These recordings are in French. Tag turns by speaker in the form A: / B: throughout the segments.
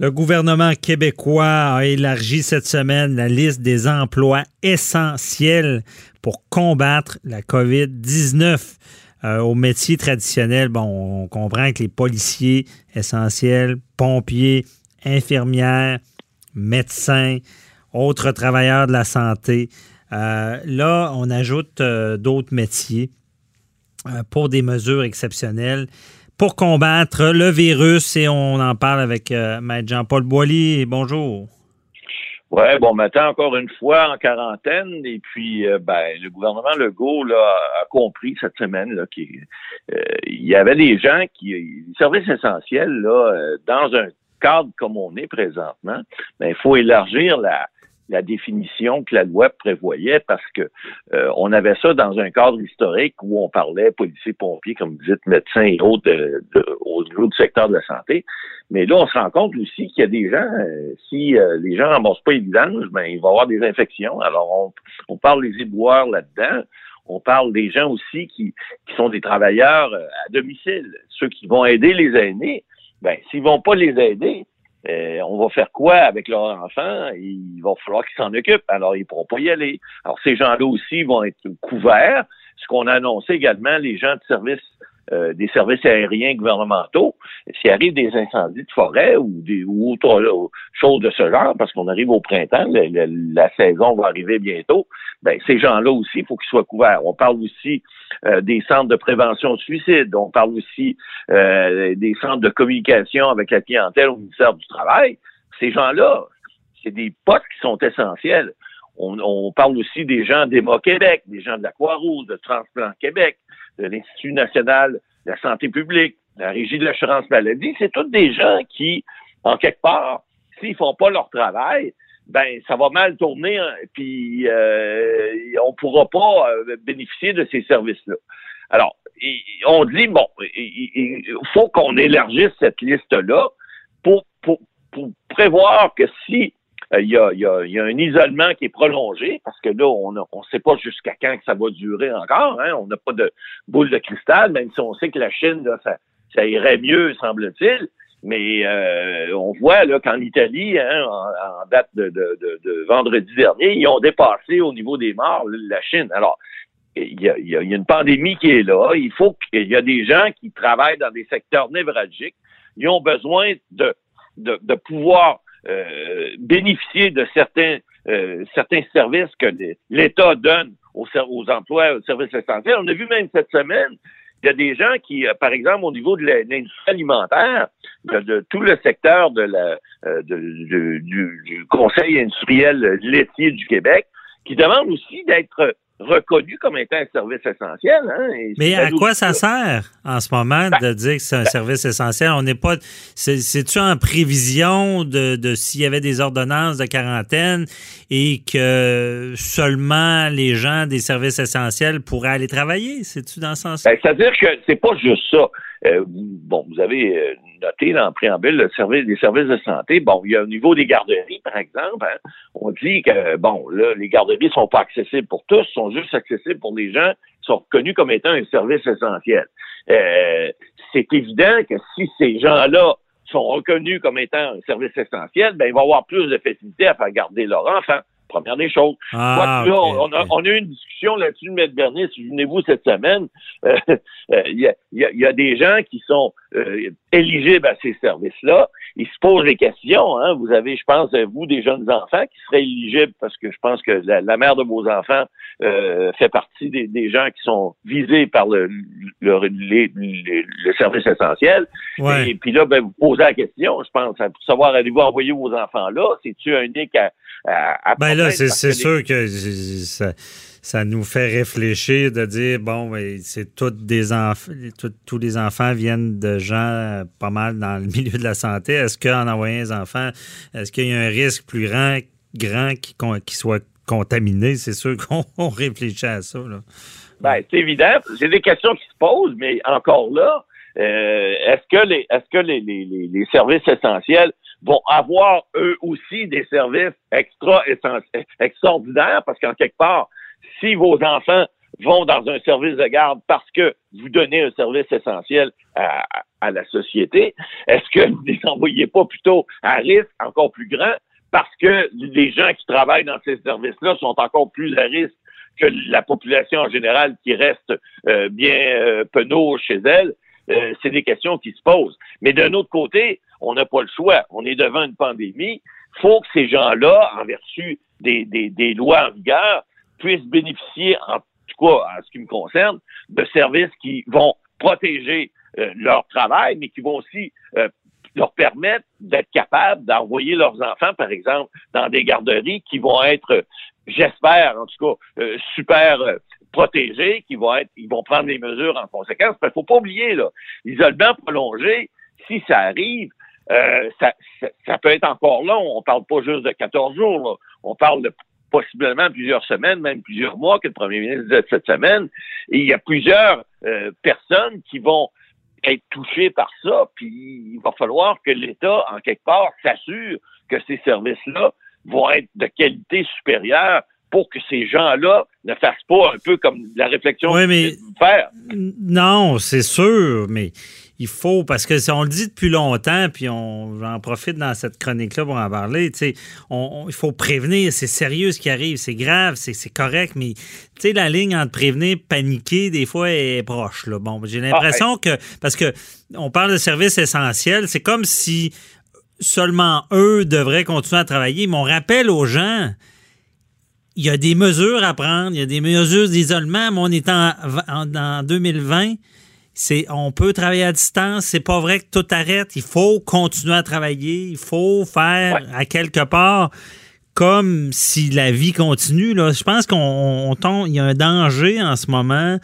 A: Le gouvernement québécois a élargi cette semaine la liste des emplois essentiels pour combattre la COVID-19. Euh, aux métiers traditionnels, bon, on comprend que les policiers essentiels, pompiers, infirmières, médecins, autres travailleurs de la santé. Euh, là, on ajoute euh, d'autres métiers pour des mesures exceptionnelles pour combattre le virus et on en parle avec euh, Maître Jean-Paul Boilly. Bonjour.
B: Oui, bon matin encore une fois en quarantaine et puis euh, ben le gouvernement Legault là, a compris cette semaine là qu'il euh, y avait des gens qui les services essentiels là dans un cadre comme on est présentement, ben il faut élargir la la définition que la loi prévoyait parce que euh, on avait ça dans un cadre historique où on parlait policiers, pompiers, comme vous dites, médecins et autres au niveau du secteur de la santé. Mais là, on se rend compte aussi qu'il y a des gens, euh, si euh, les gens ramassent pas les vidanges, ben il va y avoir des infections. Alors on, on parle des éboueurs là-dedans. On parle des gens aussi qui, qui sont des travailleurs à domicile, ceux qui vont aider les aînés. Ben, s'ils vont pas les aider, euh, on va faire quoi avec leurs enfants? Il va falloir qu'ils s'en occupent. Alors, ils ne pourront pas y aller. Alors, ces gens-là aussi vont être couverts. Ce qu'on a annoncé également, les gens de service euh, des services aériens gouvernementaux, s'il arrive des incendies de forêt ou des ou autres choses de ce genre, parce qu'on arrive au printemps, la saison va arriver bientôt, ben ces gens-là aussi, il faut qu'ils soient couverts. On parle aussi euh, des centres de prévention de suicide, on parle aussi euh, des centres de communication avec la clientèle au ministère du Travail. Ces gens-là, c'est des postes qui sont essentiels. On, on, parle aussi des gens d'Émo Québec, des gens de la Croix-Rouge, de Transplant Québec, de l'Institut national de la santé publique, de la Régie de l'assurance maladie, c'est tous des gens qui, en quelque part, s'ils font pas leur travail, ben ça va mal tourner, hein, puis euh, on pourra pas euh, bénéficier de ces services-là. Alors, on dit bon, il, faut qu'on élargisse cette liste-là pour, pour, pour prévoir que si il y, a, y, a, y, a, un isolement qui est prolongé parce que là, on ne on sait pas jusqu'à quand que ça va durer encore. Hein? On n'a pas de boule de cristal, même si on sait que la Chine, là, ça, ça irait mieux, semble-t-il. Mais euh, on voit qu'en Italie, hein, en, date de, de, de, vendredi dernier, ils ont dépassé au niveau des morts la Chine. Alors, il y, a, y a une pandémie qui est là. Il faut qu'il y a des gens qui travaillent dans des secteurs névralgiques. Ils ont besoin de, de, de pouvoir euh, bénéficier de certains euh, certains services que l'État donne aux, emplois, aux services essentiels. On a vu même cette semaine, il y a des gens qui, euh, par exemple, au niveau de l'industrie alimentaire, de, tout le secteur de la, du, du, Conseil industriel laitier du Québec, qui demandent aussi d'être reconnu comme étant un service essentiel. Hein,
A: Mais à quoi ça sert en ce moment ben, de dire que c'est un ben service essentiel? On n'est pas. C'est-tu en prévision de, de s'il y avait des ordonnances de quarantaine et que seulement les gens des services essentiels pourraient aller travailler? C'est-tu dans ce sens?
B: Ben, C'est-à-dire que c'est pas juste ça. Euh, bon, vous avez euh, noté dans le préambule le service des services de santé. Bon, il y a au niveau des garderies, par exemple, hein, on dit que bon, là, les garderies sont pas accessibles pour tous, sont juste accessibles pour les gens qui sont reconnus comme étant un service essentiel. Euh, c'est évident que si ces gens-là sont reconnus comme étant un service essentiel, ben, ils vont avoir plus de facilité à faire garder leur enfant. Première des choses. Ah, on, a, eu une discussion là-dessus, le maître Bernier, souvenez-vous, cette semaine. Euh, euh, il y, a, des gens qui sont euh, éligibles à ces services-là. Ils se posent des questions. Hein. Vous avez, je pense, vous, des jeunes enfants qui seraient éligibles parce que je pense que la, mère de vos enfants fait partie des, gens qui sont visés par le, le, service essentiel. Et, puis là, ben, vous posez la question, je pense, pour savoir, allez-vous envoyer vos enfants là? C'est-tu un unique à
A: ben là, c'est sûr que ça, nous fait réfléchir de dire bon, c'est toutes des enfants, tous les enfants viennent de gens pas mal dans le milieu de la santé. Est-ce qu'en envoyant les enfants, est-ce qu'il y a un risque plus grand, grand qui, qui soit contaminé? C'est sûr qu'on réfléchit à ça. Là.
B: Ben, c'est évident. C'est des questions qui se posent, mais encore là, euh, est-ce que les est-ce que les, les, les, services essentiels vont avoir eux aussi des services extra extraordinaires parce qu'en quelque part, si vos enfants vont dans un service de garde parce que vous donnez un service essentiel à, à la société, est-ce que vous ne les envoyez pas plutôt à risque encore plus grand parce que les gens qui travaillent dans ces services-là sont encore plus à risque que la population en général qui reste euh, bien euh, penaud chez elle? Euh, c'est des questions qui se posent. Mais d'un autre côté, on n'a pas le choix. On est devant une pandémie. Il faut que ces gens-là, en vertu des, des, des lois en vigueur, puissent bénéficier, en tout cas en ce qui me concerne, de services qui vont protéger euh, leur travail, mais qui vont aussi euh, leur permettre d'être capables d'envoyer leurs enfants, par exemple, dans des garderies qui vont être, j'espère, en tout cas, euh, super protégés, qui vont être, ils vont prendre les mesures en conséquence. Il faut pas oublier, là, l'isolement prolongé, si ça arrive, ça, ça, peut être encore long. On parle pas juste de 14 jours, là. on parle de possiblement plusieurs semaines, même plusieurs mois, que le premier ministre disait cette semaine. Et il y a plusieurs euh, personnes qui vont être touchées par ça, puis il va falloir que l'État, en quelque part, s'assure que ces services-là vont être de qualité supérieure pour que ces gens-là ne fassent pas un peu comme la réflexion
A: oui, mais,
B: faire.
A: Non, c'est sûr, mais il faut, parce que si on le dit depuis longtemps, puis on j'en profite dans cette chronique-là pour en parler, tu sais, il faut prévenir, c'est sérieux ce qui arrive, c'est grave, c'est correct, mais tu sais, la ligne entre prévenir, paniquer, des fois, est proche. Là. Bon, j'ai l'impression que, parce que on parle de services essentiels, c'est comme si seulement eux devraient continuer à travailler, mais on rappelle aux gens, il y a des mesures à prendre, il y a des mesures d'isolement, mais on est en, en, 2020. C'est, on peut travailler à distance. C'est pas vrai que tout arrête. Il faut continuer à travailler. Il faut faire à quelque part comme si la vie continue. Là. Je pense qu'on tombe. Il y a un danger en ce moment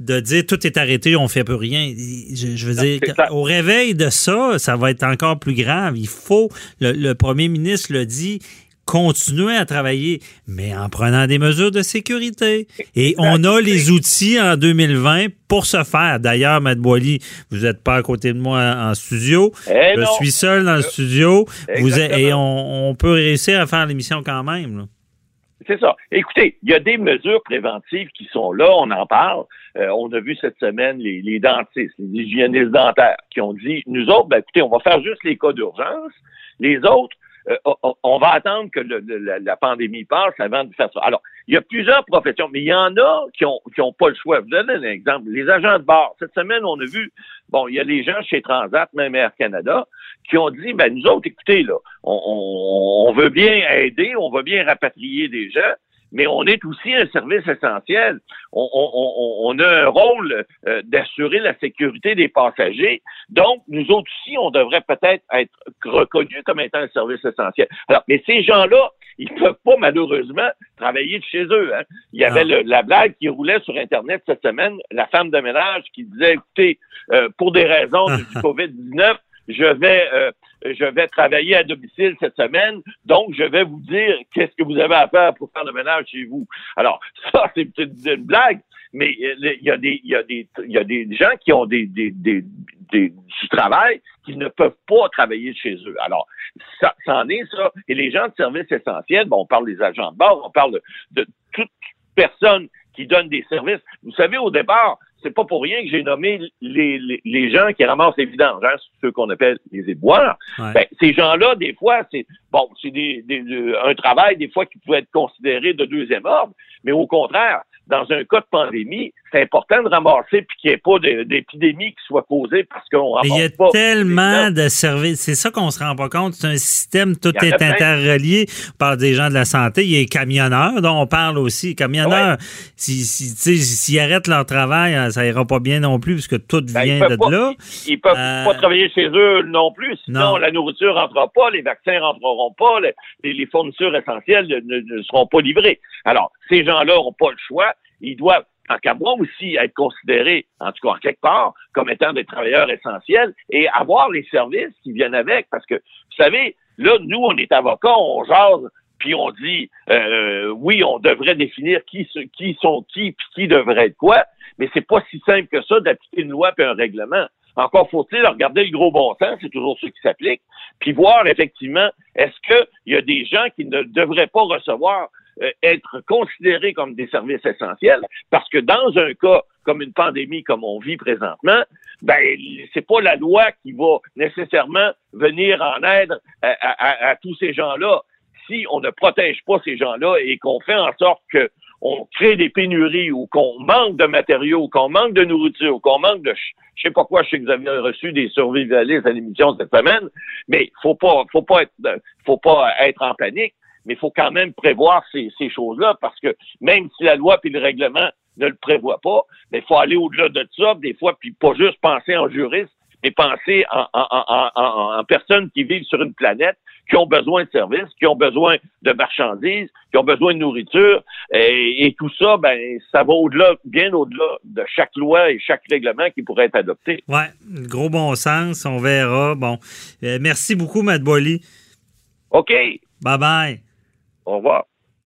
A: de dire tout est arrêté, on fait plus rien. Je, veux dire, au réveil de ça, ça va être encore plus grave. Il faut, le, le premier ministre le dit, continuer à travailler, mais en prenant des mesures de sécurité. Et on a les outils en 2020 pour ce faire. D'ailleurs, Matt Boily, vous n'êtes pas à côté de moi en studio.
B: Eh
A: Je suis seul dans le studio. Vous et on, peut réussir à faire l'émission quand même.
B: C'est ça. Écoutez, il y a des mesures préventives qui sont là, on en parle. Euh, on a vu cette semaine les, les, dentistes, les hygiénistes dentaires qui ont dit, nous autres, ben, écoutez, on va faire juste les cas d'urgence. Les autres, euh, on va attendre que la, pandémie passe avant de faire ça. Alors, il y a plusieurs professions, mais il y en a qui ont, qui ont pas le choix. Je vous donne un exemple. Les agents de bord. Cette semaine, on a vu, bon, il y a les gens chez Transat, même Air Canada, qui ont dit, ben, nous autres, écoutez, là, on, on veut bien aider, on veut bien rapatrier des gens, mais on est aussi un service essentiel. On, a un rôle euh, d'assurer la sécurité des passagers. Donc, nous autres aussi, on devrait peut-être être reconnus comme étant un service essentiel. Alors, mais ces gens-là, ils ne peuvent pas malheureusement travailler de chez eux. Hein. Il y avait la blague qui roulait sur Internet cette semaine, la femme de ménage qui disait, écoutez, euh, pour des raisons du COVID-19, je vais euh, je vais travailler à domicile cette semaine, donc je vais vous dire qu'est-ce que vous avez à faire pour faire le ménage chez vous. Alors, ça, c'est une, blague, mais il y a des, il y a des, il y a des gens qui ont des, des, des, du travail qui ne peuvent pas travailler chez eux. Alors, ça, ça en est ça. Et les gens de services essentiels, bon, on parle des agents de bord, on parle de, de toute personne qui donne des services. Vous savez, au départ, c'est pas pour rien que j'ai nommé les, les, gens qui ramassent les vidanges, hein, ceux qu'on appelle les éboueurs. Ben, ces gens-là, des fois, c'est bon, c'est des, un travail des fois qui peut être considéré de deuxième ordre, mais au contraire, dans un cas de pandémie, c'est important de ramasser puis qu'il n'y ait pas d'épidémie qui soit causée parce qu'on ramasse pas.
A: Il y a tellement de services. C'est ça qu'on se rend pas compte. C'est un système, tout est interrelié par des gens de la santé. Il y a les camionneurs dont on parle aussi. Les camionneurs, s'ils si, arrêtent leur travail, hein, ça ira pas bien non plus puisque tout ben, vient de là.
B: Ils peuvent euh, pas travailler chez eux non plus. Sinon, la nourriture rentrera pas, les vaccins rentreront pas, les, les fournitures essentielles ne, ne seront pas livrées. Alors, ces gens-là n'ont pas le choix. Ils doivent en qu'à moi aussi être considérés, en tout cas en quelque part, comme étant des travailleurs essentiels et avoir les services qui viennent avec. Parce que, vous savez, là, nous, on est avocats, on jase, puis on dit, euh, oui, on devrait définir qui, qui sont qui, puis qui devrait être quoi, mais c'est pas si simple que ça d'appliquer une loi puis un règlement. Encore faut-il regarder le gros bon sens, c'est toujours ce qui s'applique, puis voir effectivement, est-ce qu'il y a des gens qui ne devraient pas recevoir euh, être considérés comme des services essentiels, parce que dans un cas comme une pandémie comme on vit présentement, ben c'est pas la loi qui va nécessairement venir en aide à, tous ces gens-là. Si on ne protège pas ces gens-là et qu'on fait en sorte que on crée des pénuries ou qu'on manque de matériaux, qu'on manque de nourriture, qu'on manque de je sais pas quoi, je sais que vous avez reçu des survivalistes à l'émission cette semaine, mais faut pas faut pas être faut pas être en panique mais il faut quand même prévoir ces, choses-là parce que même si la loi puis le règlement ne le prévoient pas, mais il faut aller au-delà de ça, des fois, puis pas juste penser en juriste, mais penser en, personnes qui vivent sur une planète, qui ont besoin de services, qui ont besoin de marchandises, qui ont besoin de nourriture, et, tout ça, ben, ça va au-delà, bien au-delà de chaque loi et chaque règlement qui pourrait être adopté.
A: Ouais, gros bon sens, on verra. Bon, euh, merci beaucoup, Matt Bolly.
B: OK.
A: Bye bye.
B: Au revoir.